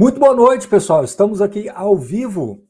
Muito boa noite, pessoal. Estamos aqui ao vivo.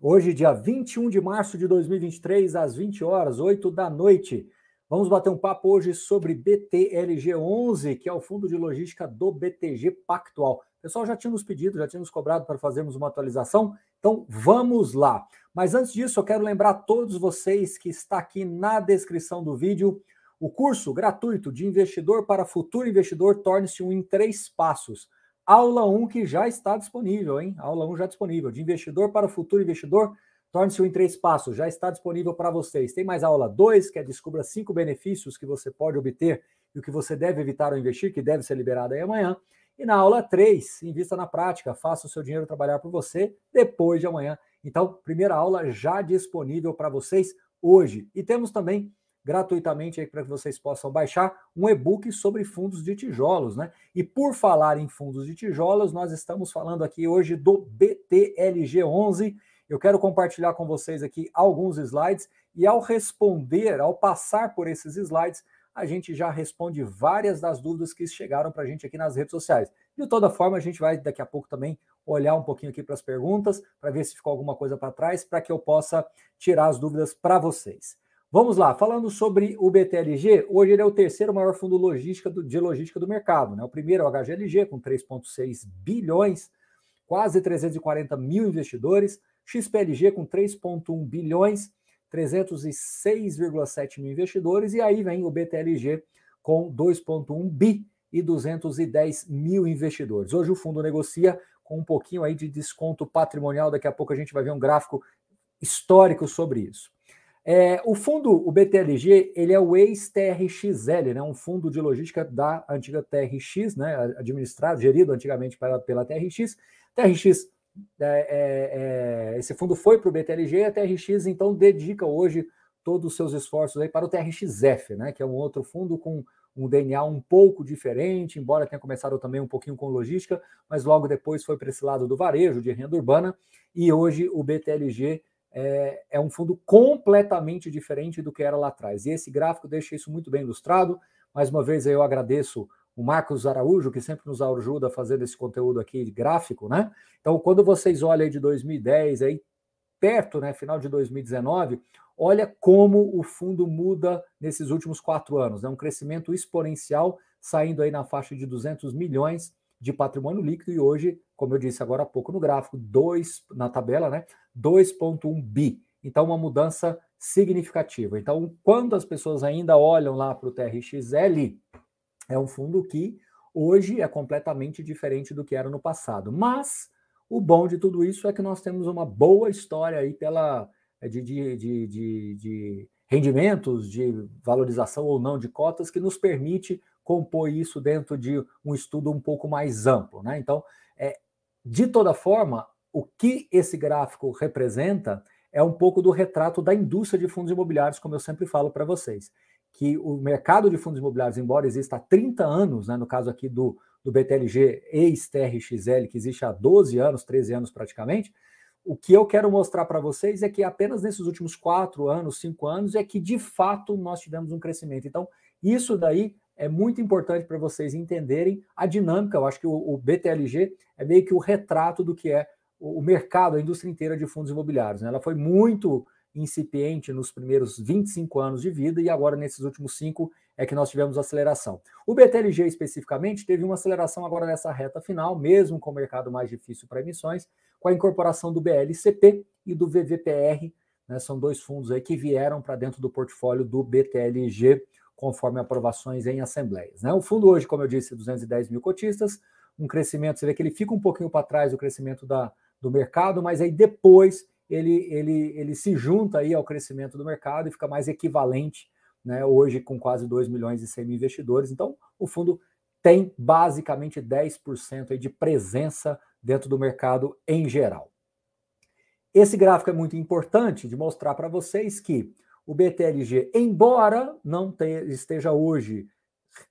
Hoje, dia 21 de março de 2023, às 20 horas, 8 da noite. Vamos bater um papo hoje sobre BTLG11, que é o fundo de logística do BTG Pactual. O pessoal já tinha nos pedido, já tinha nos cobrado para fazermos uma atualização, então vamos lá. Mas antes disso, eu quero lembrar a todos vocês que está aqui na descrição do vídeo o curso gratuito de investidor para futuro investidor torne-se um em três passos. Aula 1 que já está disponível, hein? Aula 1 já disponível. De investidor para futuro investidor, torne-se um em três passos. Já está disponível para vocês. Tem mais aula 2, que é descubra cinco benefícios que você pode obter e o que você deve evitar ao investir, que deve ser liberado aí amanhã. E na aula 3, invista na prática, faça o seu dinheiro trabalhar por você depois de amanhã. Então, primeira aula já disponível para vocês hoje. E temos também gratuitamente aí para que vocês possam baixar um e-book sobre fundos de tijolos, né? E por falar em fundos de tijolos, nós estamos falando aqui hoje do BTLG11. Eu quero compartilhar com vocês aqui alguns slides e ao responder, ao passar por esses slides, a gente já responde várias das dúvidas que chegaram para a gente aqui nas redes sociais. De toda forma, a gente vai daqui a pouco também olhar um pouquinho aqui para as perguntas, para ver se ficou alguma coisa para trás, para que eu possa tirar as dúvidas para vocês. Vamos lá, falando sobre o BTLG, hoje ele é o terceiro maior fundo logística do, de logística do mercado. Né? O primeiro é o HGLG, com 3,6 bilhões, quase 340 mil investidores. XPLG, com 3,1 bilhões, 306,7 mil investidores. E aí vem o BTLG, com 2,1 bi e 210 mil investidores. Hoje o fundo negocia com um pouquinho aí de desconto patrimonial. Daqui a pouco a gente vai ver um gráfico histórico sobre isso. É, o fundo, o BTLG, ele é o ex-TRXL, né, um fundo de logística da antiga TRX, né, administrado, gerido antigamente pela, pela TRX. TRX, é, é, é, esse fundo foi para o BTLG e a TRX, então, dedica hoje todos os seus esforços aí para o TRXF, né, que é um outro fundo com um DNA um pouco diferente, embora tenha começado também um pouquinho com logística, mas logo depois foi para esse lado do varejo, de renda urbana, e hoje o BTLG é, é, um fundo completamente diferente do que era lá atrás. E esse gráfico deixa isso muito bem ilustrado. Mais uma vez, eu agradeço o Marcos Araújo, que sempre nos ajuda a fazer esse conteúdo aqui gráfico, né? Então, quando vocês olham aí de 2010, aí perto, né, final de 2019, olha como o fundo muda nesses últimos quatro anos. É né? um crescimento exponencial, saindo aí na faixa de 200 milhões de patrimônio líquido e hoje, como eu disse agora há pouco no gráfico, dois na tabela, né? 2.1 bi. Então, uma mudança significativa. Então, quando as pessoas ainda olham lá para o TRXL, é um fundo que hoje é completamente diferente do que era no passado. Mas o bom de tudo isso é que nós temos uma boa história aí pela de, de, de, de, de rendimentos, de valorização ou não de cotas, que nos permite compor isso dentro de um estudo um pouco mais amplo. Né? Então, é, de toda forma, o que esse gráfico representa é um pouco do retrato da indústria de fundos imobiliários, como eu sempre falo para vocês. Que o mercado de fundos imobiliários, embora exista há 30 anos, né, no caso aqui do, do BTLG ex-TRXL, que existe há 12 anos, 13 anos praticamente, o que eu quero mostrar para vocês é que apenas nesses últimos quatro anos, cinco anos, é que de fato nós tivemos um crescimento. Então, isso daí é muito importante para vocês entenderem a dinâmica. Eu acho que o, o, BTLG é meio que o retrato do que é o, o mercado, a indústria inteira de fundos imobiliários. Né? Ela foi muito incipiente nos primeiros 25 anos de vida e agora nesses últimos cinco é que nós tivemos aceleração. O BTLG especificamente teve uma aceleração agora nessa reta final, mesmo com o mercado mais difícil para emissões, com a incorporação do BLCP e do VVPR, né, são dois fundos aí que vieram para dentro do portfólio do BTLG conforme aprovações em assembleias. Né? O fundo hoje, como eu disse, 210 mil cotistas, um crescimento, você vê que ele fica um pouquinho para trás do crescimento da, do mercado, mas aí depois ele, ele, ele se junta aí ao crescimento do mercado e fica mais equivalente, né, hoje com quase 2 milhões e 100 mil investidores. Então, o fundo tem basicamente 10% aí de presença dentro do mercado em geral. Esse gráfico é muito importante de mostrar para vocês que o BTLG, embora não esteja hoje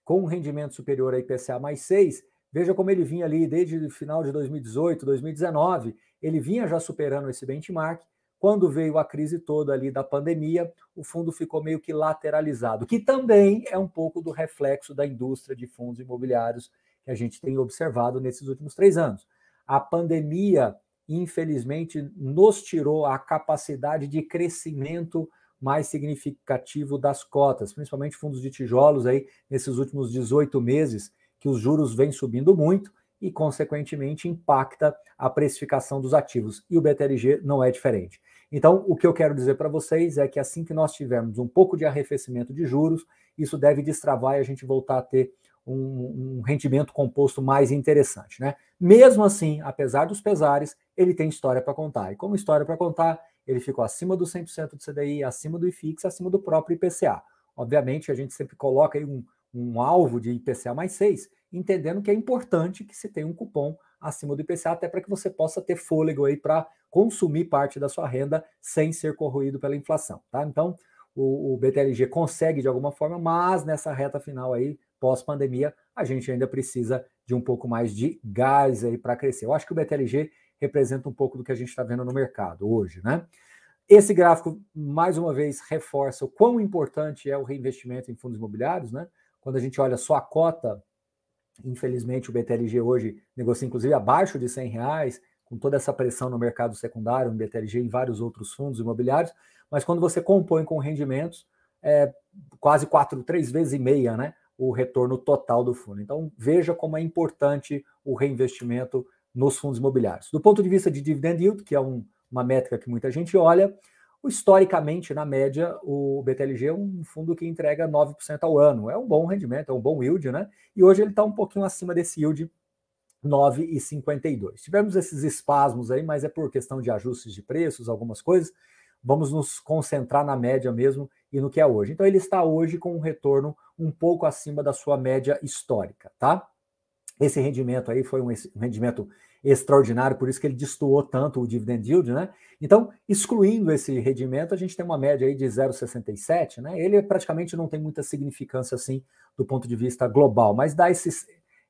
com um rendimento superior a IPCA mais 6, veja como ele vinha ali desde o final de 2018, 2019, ele vinha já superando esse benchmark. Quando veio a crise toda ali da pandemia, o fundo ficou meio que lateralizado, que também é um pouco do reflexo da indústria de fundos imobiliários que a gente tem observado nesses últimos três anos. A pandemia, infelizmente, nos tirou a capacidade de crescimento mais significativo das cotas, principalmente fundos de tijolos aí nesses últimos 18 meses, que os juros vêm subindo muito e, consequentemente, impacta a precificação dos ativos. E o BTLG não é diferente. Então, o que eu quero dizer para vocês é que assim que nós tivermos um pouco de arrefecimento de juros, isso deve destravar e a gente voltar a ter um, um rendimento composto mais interessante. Né? Mesmo assim, apesar dos pesares, ele tem história para contar. E como história para contar, ele ficou acima do 100% do CDI, acima do IFIX, acima do próprio IPCA. Obviamente, a gente sempre coloca aí um, um alvo de IPCA mais 6, entendendo que é importante que se tenha um cupom acima do IPCA, até para que você possa ter fôlego aí para consumir parte da sua renda sem ser corroído pela inflação, tá? Então, o, o BTLG consegue de alguma forma, mas nessa reta final aí, pós-pandemia, a gente ainda precisa de um pouco mais de gás aí para crescer. Eu acho que o BTLG representa um pouco do que a gente está vendo no mercado hoje, né? Esse gráfico, mais uma vez, reforça o quão importante é o reinvestimento em fundos imobiliários, né? Quando a gente olha só a cota, infelizmente o BTLG hoje negocia inclusive abaixo de 100 reais, com toda essa pressão no mercado secundário, no BTLG e vários outros fundos imobiliários, mas quando você compõe com rendimentos, é quase quatro, três vezes e meia, né? O retorno total do fundo. Então, veja como é importante o reinvestimento nos fundos imobiliários. Do ponto de vista de dividend yield, que é um, uma métrica que muita gente olha, historicamente, na média, o BTLG é um fundo que entrega 9% ao ano. É um bom rendimento, é um bom yield, né? E hoje ele está um pouquinho acima desse yield 9,52. Tivemos esses espasmos aí, mas é por questão de ajustes de preços, algumas coisas. Vamos nos concentrar na média mesmo e no que é hoje. Então ele está hoje com um retorno um pouco acima da sua média histórica, tá? Esse rendimento aí foi um rendimento extraordinário, por isso que ele destoou tanto o dividend yield, né? Então, excluindo esse rendimento, a gente tem uma média aí de 0,67, né? Ele praticamente não tem muita significância assim do ponto de vista global, mas dá esses,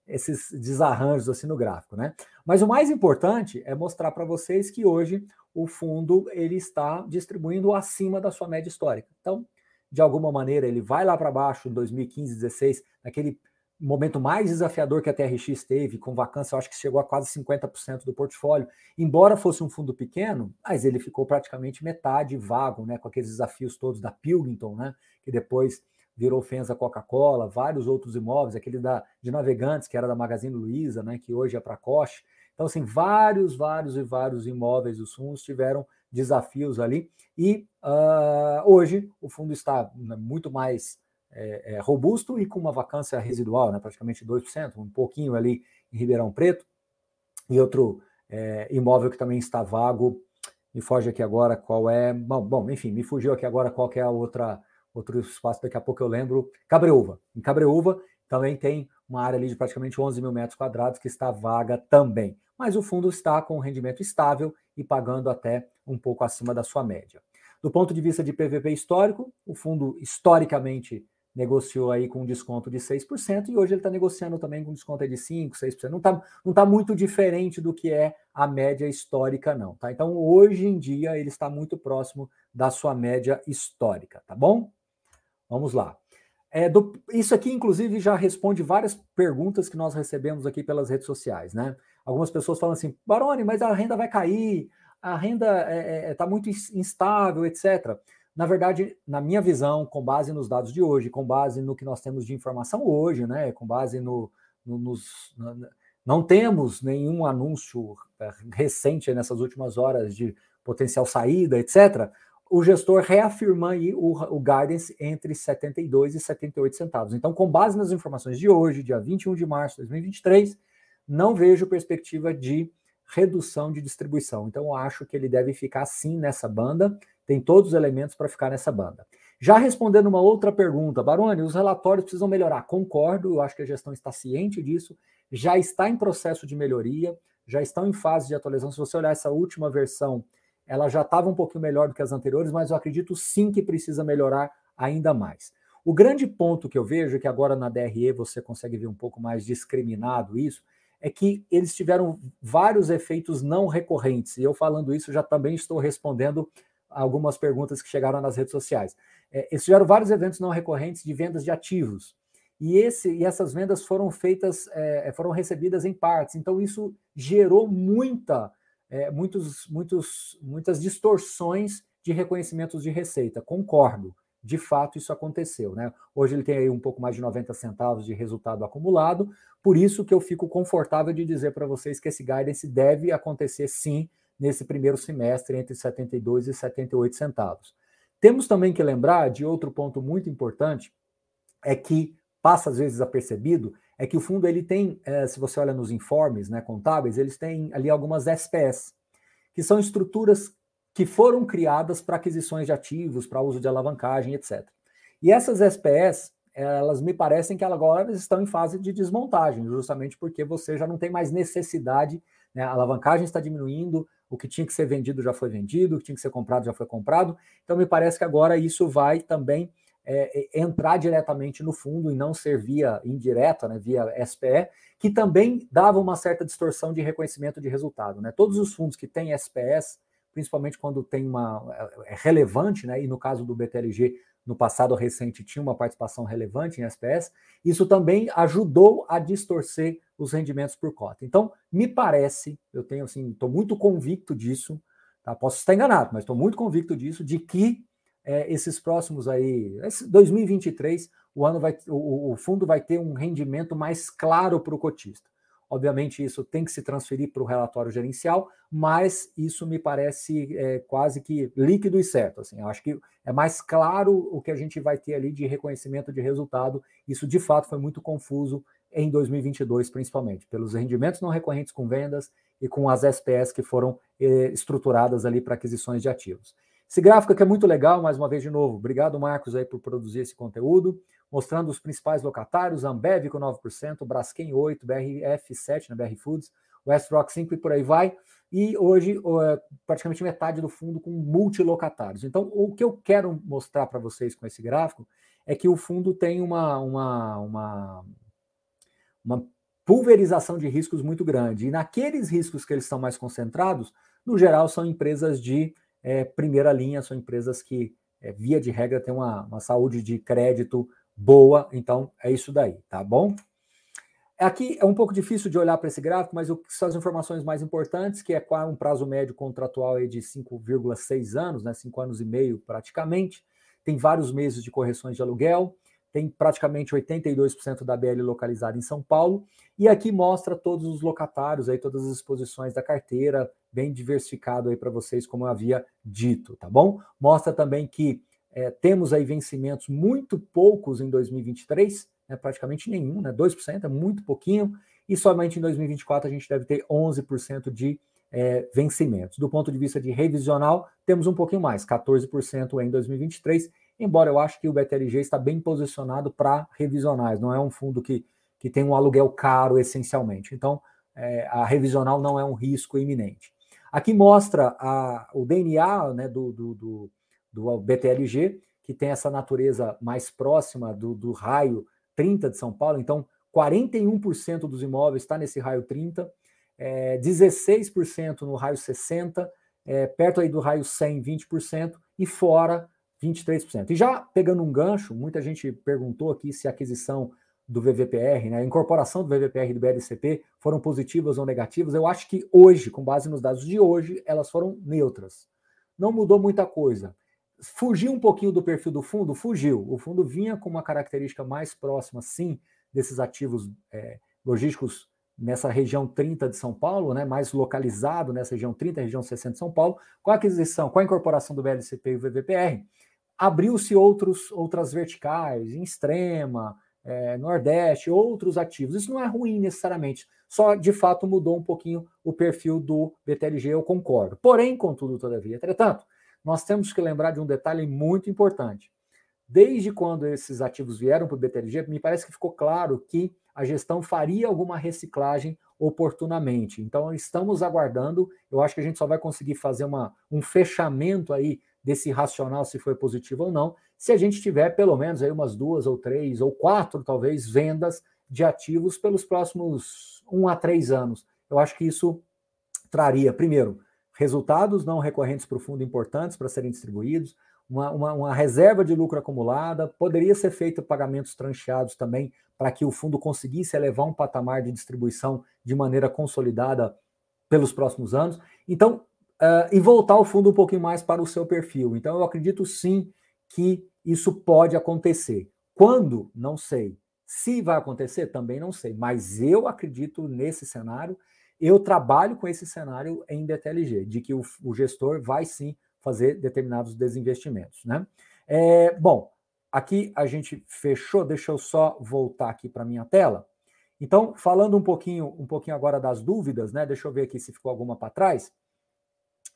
esses desarranjos assim no gráfico, né? Mas o mais importante é mostrar para vocês que hoje o fundo ele está distribuindo acima da sua média histórica. Então, de alguma maneira, ele vai lá para baixo em 2015, 16, naquele momento mais desafiador que a TRX teve, com vacância, eu acho que chegou a quase 50% do portfólio. Embora fosse um fundo pequeno, mas ele ficou praticamente metade vago, né, com aqueles desafios todos da Pilgington, né, que depois virou Fenza Coca-Cola, vários outros imóveis, aquele da, de Navegantes, que era da Magazine Luiza, né, que hoje é para Coche. Então, assim, vários, vários e vários imóveis dos fundos tiveram desafios ali. E uh, hoje o fundo está né, muito mais é, é, robusto e com uma vacância residual, né, praticamente 2%, um pouquinho ali em Ribeirão Preto, e outro é, imóvel que também está vago, me foge aqui agora qual é, bom, bom, enfim, me fugiu aqui agora qual é a outra, outro espaço, daqui a pouco eu lembro, Cabreúva. Em Cabreúva também tem uma área ali de praticamente 11 mil metros quadrados que está vaga também, mas o fundo está com rendimento estável e pagando até um pouco acima da sua média. Do ponto de vista de PVP histórico, o fundo historicamente negociou aí com um desconto de 6% e hoje ele está negociando também com desconto de 5%, 6%. Não está não tá muito diferente do que é a média histórica, não. Tá? Então, hoje em dia, ele está muito próximo da sua média histórica, tá bom? Vamos lá. É, do, isso aqui, inclusive, já responde várias perguntas que nós recebemos aqui pelas redes sociais, né? Algumas pessoas falam assim, Baroni, mas a renda vai cair, a renda está é, é, tá muito instável, etc. Na verdade, na minha visão, com base nos dados de hoje, com base no que nós temos de informação hoje, né, com base no, no nos. não temos nenhum anúncio eh, recente nessas últimas horas de potencial saída, etc. O gestor reafirma aí o, o guidance entre 72 e 78 centavos. Então, com base nas informações de hoje, dia 21 de março de 2023, não vejo perspectiva de redução de distribuição. Então, acho que ele deve ficar sim nessa banda tem todos os elementos para ficar nessa banda. Já respondendo uma outra pergunta, Baroni, os relatórios precisam melhorar. Concordo, eu acho que a gestão está ciente disso, já está em processo de melhoria, já estão em fase de atualização. Se você olhar essa última versão, ela já estava um pouquinho melhor do que as anteriores, mas eu acredito sim que precisa melhorar ainda mais. O grande ponto que eu vejo, que agora na DRE você consegue ver um pouco mais discriminado isso, é que eles tiveram vários efeitos não recorrentes. E eu falando isso já também estou respondendo algumas perguntas que chegaram nas redes sociais. É, eles tiveram vários eventos não recorrentes de vendas de ativos. e, esse, e essas vendas foram feitas, é, foram recebidas em partes. Então, isso gerou muita, é, muitos, muitos, muitas distorções de reconhecimentos de receita. Concordo, de fato isso aconteceu. Né? Hoje ele tem aí um pouco mais de 90 centavos de resultado acumulado, por isso que eu fico confortável de dizer para vocês que esse guidance deve acontecer sim nesse primeiro semestre entre 72 e 78 centavos. Temos também que lembrar de outro ponto muito importante, é que passa às vezes apercebido, é que o fundo ele tem, é, se você olha nos informes né, contábeis, eles têm ali algumas SPS, que são estruturas que foram criadas para aquisições de ativos, para uso de alavancagem, etc. E essas SPS, elas me parecem que agora estão em fase de desmontagem, justamente porque você já não tem mais necessidade, né, a alavancagem está diminuindo, o que tinha que ser vendido já foi vendido, o que tinha que ser comprado já foi comprado. Então, me parece que agora isso vai também é, é, entrar diretamente no fundo e não ser via indireta, né, via SPE, que também dava uma certa distorção de reconhecimento de resultado. Né? Todos os fundos que têm SPS, principalmente quando tem uma é, é relevante, né, e no caso do BTLG, no passado recente tinha uma participação relevante em SPS, isso também ajudou a distorcer os rendimentos por cota. Então, me parece, eu tenho assim, estou muito convicto disso, tá? posso estar enganado, mas estou muito convicto disso, de que é, esses próximos aí, 2023, o ano vai, o, o fundo vai ter um rendimento mais claro para o cotista. Obviamente, isso tem que se transferir para o relatório gerencial, mas isso me parece é, quase que líquido e certo. Assim, acho que é mais claro o que a gente vai ter ali de reconhecimento de resultado. Isso, de fato, foi muito confuso em 2022, principalmente, pelos rendimentos não recorrentes com vendas e com as SPS que foram eh, estruturadas ali para aquisições de ativos. Esse gráfico aqui é muito legal, mais uma vez de novo. Obrigado, Marcos, aí por produzir esse conteúdo, mostrando os principais locatários, Ambev com 9%, Braskem 8%, BRF 7%, na BR Foods, Westrock 5% e por aí vai. E hoje, é, praticamente metade do fundo com multilocatários. Então, o que eu quero mostrar para vocês com esse gráfico é que o fundo tem uma, uma, uma, uma pulverização de riscos muito grande. E naqueles riscos que eles estão mais concentrados, no geral, são empresas de é, primeira linha, são empresas que, é, via de regra, têm uma, uma saúde de crédito boa, então é isso daí, tá bom? Aqui é um pouco difícil de olhar para esse gráfico, mas o são as informações mais importantes, que é um prazo médio contratual aí de 5,6 anos, né, 5 anos e meio praticamente, tem vários meses de correções de aluguel, tem praticamente 82% da BL localizada em São Paulo, e aqui mostra todos os locatários, aí todas as exposições da carteira, bem diversificado aí para vocês, como eu havia dito, tá bom? Mostra também que é, temos aí vencimentos muito poucos em 2023, né, praticamente nenhum, né, 2%, é muito pouquinho, e somente em 2024 a gente deve ter 11% de é, vencimentos. Do ponto de vista de revisional, temos um pouquinho mais, 14% em 2023, embora eu acho que o BTLG está bem posicionado para revisionais, não é um fundo que, que tem um aluguel caro essencialmente. Então, é, a revisional não é um risco iminente. Aqui mostra a, o DNA né, do, do, do, do, BTLG, que tem essa natureza mais próxima do, do raio 30 de São Paulo. Então, 41% dos imóveis está nesse raio 30, é, 16% no raio 60, é, perto aí do raio 100, 20%, e fora 23%. E já pegando um gancho, muita gente perguntou aqui se a aquisição do VVPR, né, a incorporação do VVPR e do BLCP foram positivas ou negativas. Eu acho que hoje, com base nos dados de hoje, elas foram neutras. Não mudou muita coisa. Fugiu um pouquinho do perfil do fundo? Fugiu. O fundo vinha com uma característica mais próxima, sim, desses ativos é, logísticos nessa região 30 de São Paulo, né, mais localizado nessa região 30, região 60 de São Paulo, com a aquisição, com a incorporação do BLCP e o VVPR, abriu-se outros outras verticais, em extrema, é, Nordeste, outros ativos. Isso não é ruim necessariamente, só de fato mudou um pouquinho o perfil do BTLG, eu concordo. Porém, contudo, todavia, entretanto, nós temos que lembrar de um detalhe muito importante. Desde quando esses ativos vieram para o BTLG, me parece que ficou claro que a gestão faria alguma reciclagem oportunamente. Então, estamos aguardando. Eu acho que a gente só vai conseguir fazer uma, um fechamento aí desse racional, se foi positivo ou não, se a gente tiver pelo menos aí umas duas ou três ou quatro, talvez, vendas de ativos pelos próximos um a três anos. Eu acho que isso traria, primeiro, resultados não recorrentes para o fundo importantes para serem distribuídos, uma, uma, uma, reserva de lucro acumulada, poderia ser feito pagamentos trancheados também para que o fundo conseguisse elevar um patamar de distribuição de maneira consolidada pelos próximos anos. Então, uh, e voltar o fundo um pouquinho mais para o seu perfil. Então, eu acredito sim que isso pode acontecer. Quando? Não sei. Se vai acontecer, também não sei. Mas eu acredito nesse cenário. Eu trabalho com esse cenário em BTLG, de que o, o gestor vai sim fazer determinados desinvestimentos. Né? É, bom, aqui a gente fechou. Deixa eu só voltar aqui para minha tela. Então, falando um pouquinho, um pouquinho agora das dúvidas, né? Deixa eu ver aqui se ficou alguma para trás.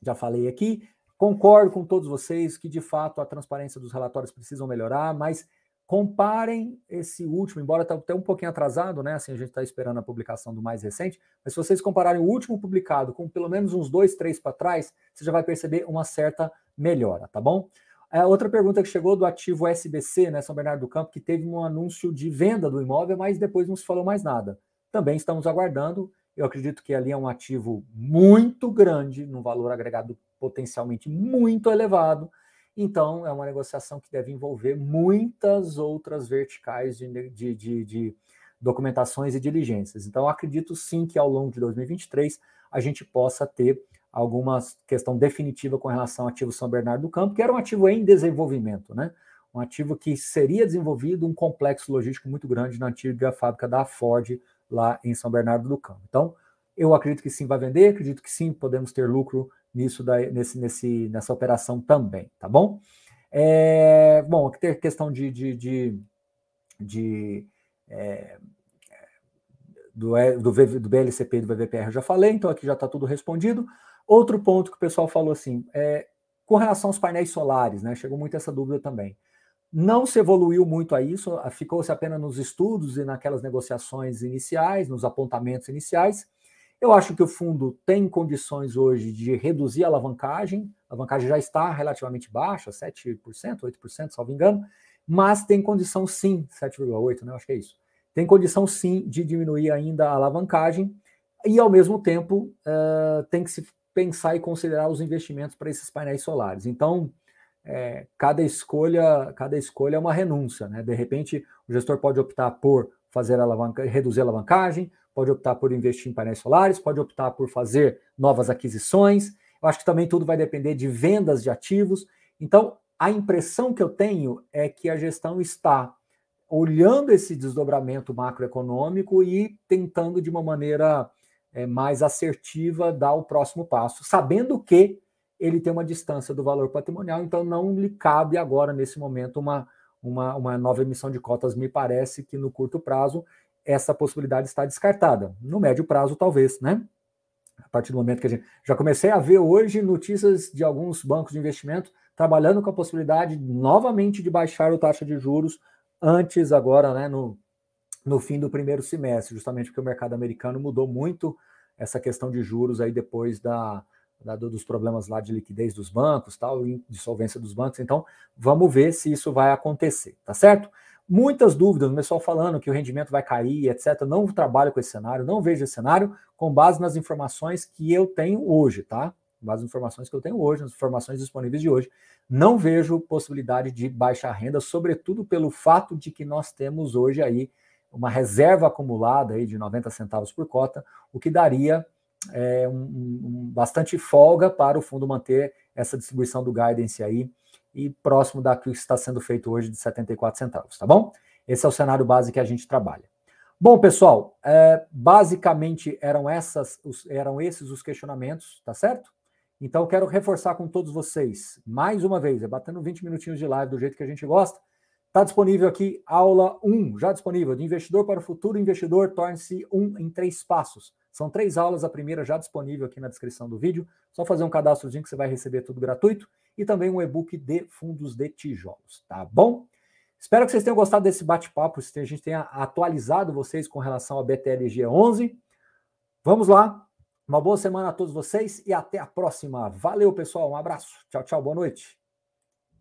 Já falei aqui. Concordo com todos vocês que, de fato, a transparência dos relatórios precisam melhorar, mas comparem esse último, embora está até um pouquinho atrasado, né? Assim, a gente está esperando a publicação do mais recente, mas se vocês compararem o último publicado com pelo menos uns dois, três para trás, você já vai perceber uma certa melhora, tá bom? É, outra pergunta que chegou do ativo SBC, né, São Bernardo do Campo, que teve um anúncio de venda do imóvel, mas depois não se falou mais nada. Também estamos aguardando. Eu acredito que ali é um ativo muito grande, num valor agregado potencialmente muito elevado. Então, é uma negociação que deve envolver muitas outras verticais de, de, de, de documentações e diligências. Então, acredito sim que ao longo de 2023 a gente possa ter alguma questão definitiva com relação ao ativo São Bernardo do Campo, que era um ativo em desenvolvimento, né? Um ativo que seria desenvolvido um complexo logístico muito grande na antiga fábrica da Ford lá em São Bernardo do Campo. Então, eu acredito que sim vai vender, acredito que sim podemos ter lucro nisso da, nesse, nesse, nessa operação também, tá bom? É, bom, aqui tem questão de, de, de, de é, do, do, do BLCP e do VVPR eu já falei, então aqui já está tudo respondido. Outro ponto que o pessoal falou assim, é, com relação aos painéis solares, né? Chegou muito essa dúvida também. Não se evoluiu muito a isso, ficou-se apenas nos estudos e naquelas negociações iniciais, nos apontamentos iniciais. Eu acho que o fundo tem condições hoje de reduzir a alavancagem, a alavancagem já está relativamente baixa, 7%, 8%, salvo engano, mas tem condição sim, 7,8%, né? Eu acho que é isso. Tem condição sim de diminuir ainda a alavancagem e, ao mesmo tempo, uh, tem que se pensar e considerar os investimentos para esses painéis solares. Então, é, cada escolha cada escolha é uma renúncia, né? De repente, o gestor pode optar por fazer alavanca, reduzir a alavancagem, pode optar por investir em painéis solares, pode optar por fazer novas aquisições. Eu acho que também tudo vai depender de vendas de ativos. Então, a impressão que eu tenho é que a gestão está olhando esse desdobramento macroeconômico e tentando de uma maneira é, mais assertiva dar o próximo passo, sabendo que ele tem uma distância do valor patrimonial, então não lhe cabe agora, nesse momento, uma, uma, uma nova emissão de cotas. Me parece que no curto prazo essa possibilidade está descartada. No médio prazo, talvez, né? A partir do momento que a gente. Já comecei a ver hoje notícias de alguns bancos de investimento trabalhando com a possibilidade novamente de baixar o taxa de juros antes, agora, né, no, no fim do primeiro semestre, justamente porque o mercado americano mudou muito essa questão de juros aí depois da, da dos problemas lá de liquidez dos bancos, tal, de solvência dos bancos. Então, vamos ver se isso vai acontecer, tá certo? Muitas dúvidas, o pessoal falando que o rendimento vai cair, etc. Não trabalho com esse cenário, não vejo esse cenário com base nas informações que eu tenho hoje, tá? Com base nas informações que eu tenho hoje, nas informações disponíveis de hoje. Não vejo possibilidade de baixa renda, sobretudo pelo fato de que nós temos hoje aí uma reserva acumulada aí de 90 centavos por cota, o que daria é, um, um, bastante folga para o fundo manter essa distribuição do guidance aí e próximo da que está sendo feito hoje de 74 centavos, tá bom? Esse é o cenário base que a gente trabalha. Bom, pessoal, é, basicamente eram, essas, os, eram esses os questionamentos, tá certo? Então, quero reforçar com todos vocês, mais uma vez, é batendo 20 minutinhos de live do jeito que a gente gosta, Está disponível aqui aula 1, já disponível, de investidor para o futuro investidor, torne-se um em três passos. São três aulas, a primeira já disponível aqui na descrição do vídeo. Só fazer um cadastrozinho que você vai receber tudo gratuito. E também um e-book de fundos de tijolos, tá bom? Espero que vocês tenham gostado desse bate-papo, a gente tenha atualizado vocês com relação ao BTLG 11. Vamos lá, uma boa semana a todos vocês e até a próxima. Valeu, pessoal, um abraço. Tchau, tchau, boa noite.